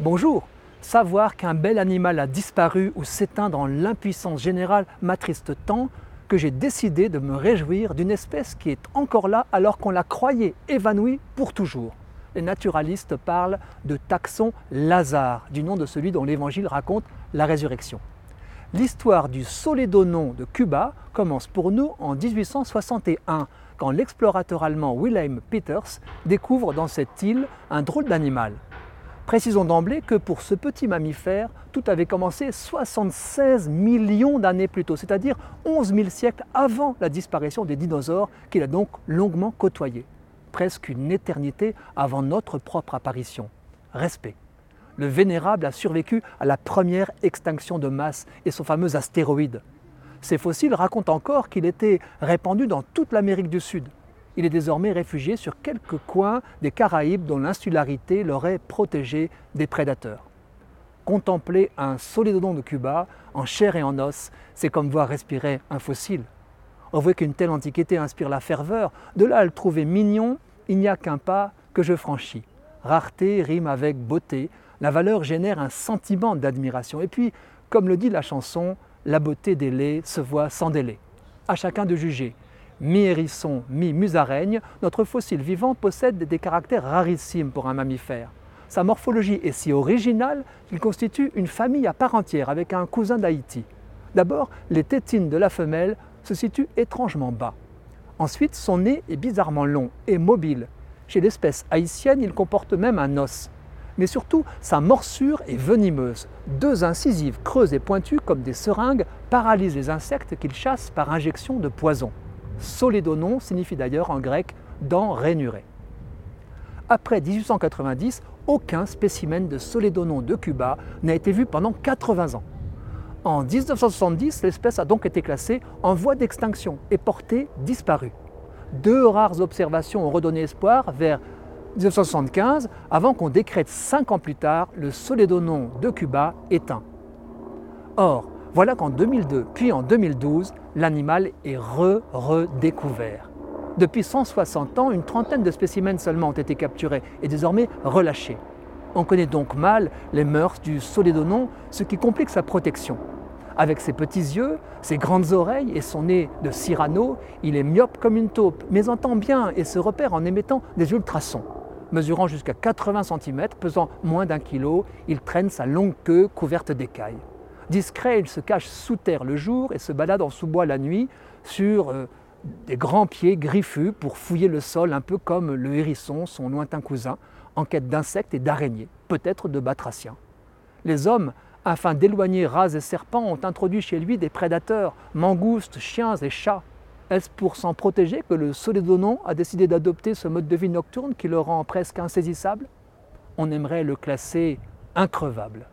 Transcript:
Bonjour Savoir qu'un bel animal a disparu ou s'éteint dans l'impuissance générale m'attriste tant que j'ai décidé de me réjouir d'une espèce qui est encore là alors qu'on la croyait évanouie pour toujours. Les naturalistes parlent de taxon Lazare, du nom de celui dont l'Évangile raconte la résurrection. L'histoire du Solédonon de Cuba commence pour nous en 1861, quand l'explorateur allemand Wilhelm Peters découvre dans cette île un drôle d'animal. Précisons d'emblée que pour ce petit mammifère, tout avait commencé 76 millions d'années plus tôt, c'est-à-dire 11 000 siècles avant la disparition des dinosaures qu'il a donc longuement côtoyé. Presque une éternité avant notre propre apparition. Respect. Le vénérable a survécu à la première extinction de masse et son fameux astéroïde. Ces fossiles racontent encore qu'il était répandu dans toute l'Amérique du Sud, il est désormais réfugié sur quelques coins des Caraïbes dont l'insularité l'aurait protégé des prédateurs. Contempler un solidodon de Cuba en chair et en os, c'est comme voir respirer un fossile. On voit qu'une telle antiquité inspire la ferveur, de là à le trouver mignon, il n'y a qu'un pas que je franchis. Rareté rime avec beauté, la valeur génère un sentiment d'admiration. Et puis, comme le dit la chanson, la beauté des se voit sans délai. À chacun de juger mi-hérisson, mi-musaraigne, notre fossile vivant possède des caractères rarissimes pour un mammifère. Sa morphologie est si originale qu'il constitue une famille à part entière avec un cousin d'Haïti. D'abord, les tétines de la femelle se situent étrangement bas. Ensuite, son nez est bizarrement long et mobile. Chez l'espèce haïtienne, il comporte même un os. Mais surtout, sa morsure est venimeuse. Deux incisives creuses et pointues comme des seringues paralysent les insectes qu'il chasse par injection de poison. Solédonon signifie d'ailleurs en grec dent rainurée. Après 1890, aucun spécimen de Solédonon de Cuba n'a été vu pendant 80 ans. En 1970, l'espèce a donc été classée en voie d'extinction et portée disparue. Deux rares observations ont redonné espoir vers 1975 avant qu'on décrète cinq ans plus tard le Solédonon de Cuba éteint. Or, voilà qu'en 2002 puis en 2012, l'animal est re-redécouvert. Depuis 160 ans, une trentaine de spécimens seulement ont été capturés et désormais relâchés. On connaît donc mal les mœurs du solédonon, ce qui complique sa protection. Avec ses petits yeux, ses grandes oreilles et son nez de Cyrano, il est myope comme une taupe, mais entend bien et se repère en émettant des ultrasons. Mesurant jusqu'à 80 cm, pesant moins d'un kilo, il traîne sa longue queue couverte d'écailles. Discret, il se cache sous terre le jour et se balade en sous-bois la nuit sur euh, des grands pieds griffus pour fouiller le sol, un peu comme le hérisson, son lointain cousin, en quête d'insectes et d'araignées, peut-être de batraciens. Les hommes, afin d'éloigner rats et serpents, ont introduit chez lui des prédateurs, mangoustes, chiens et chats. Est-ce pour s'en protéger que le Solédonon a décidé d'adopter ce mode de vie nocturne qui le rend presque insaisissable? On aimerait le classer increvable.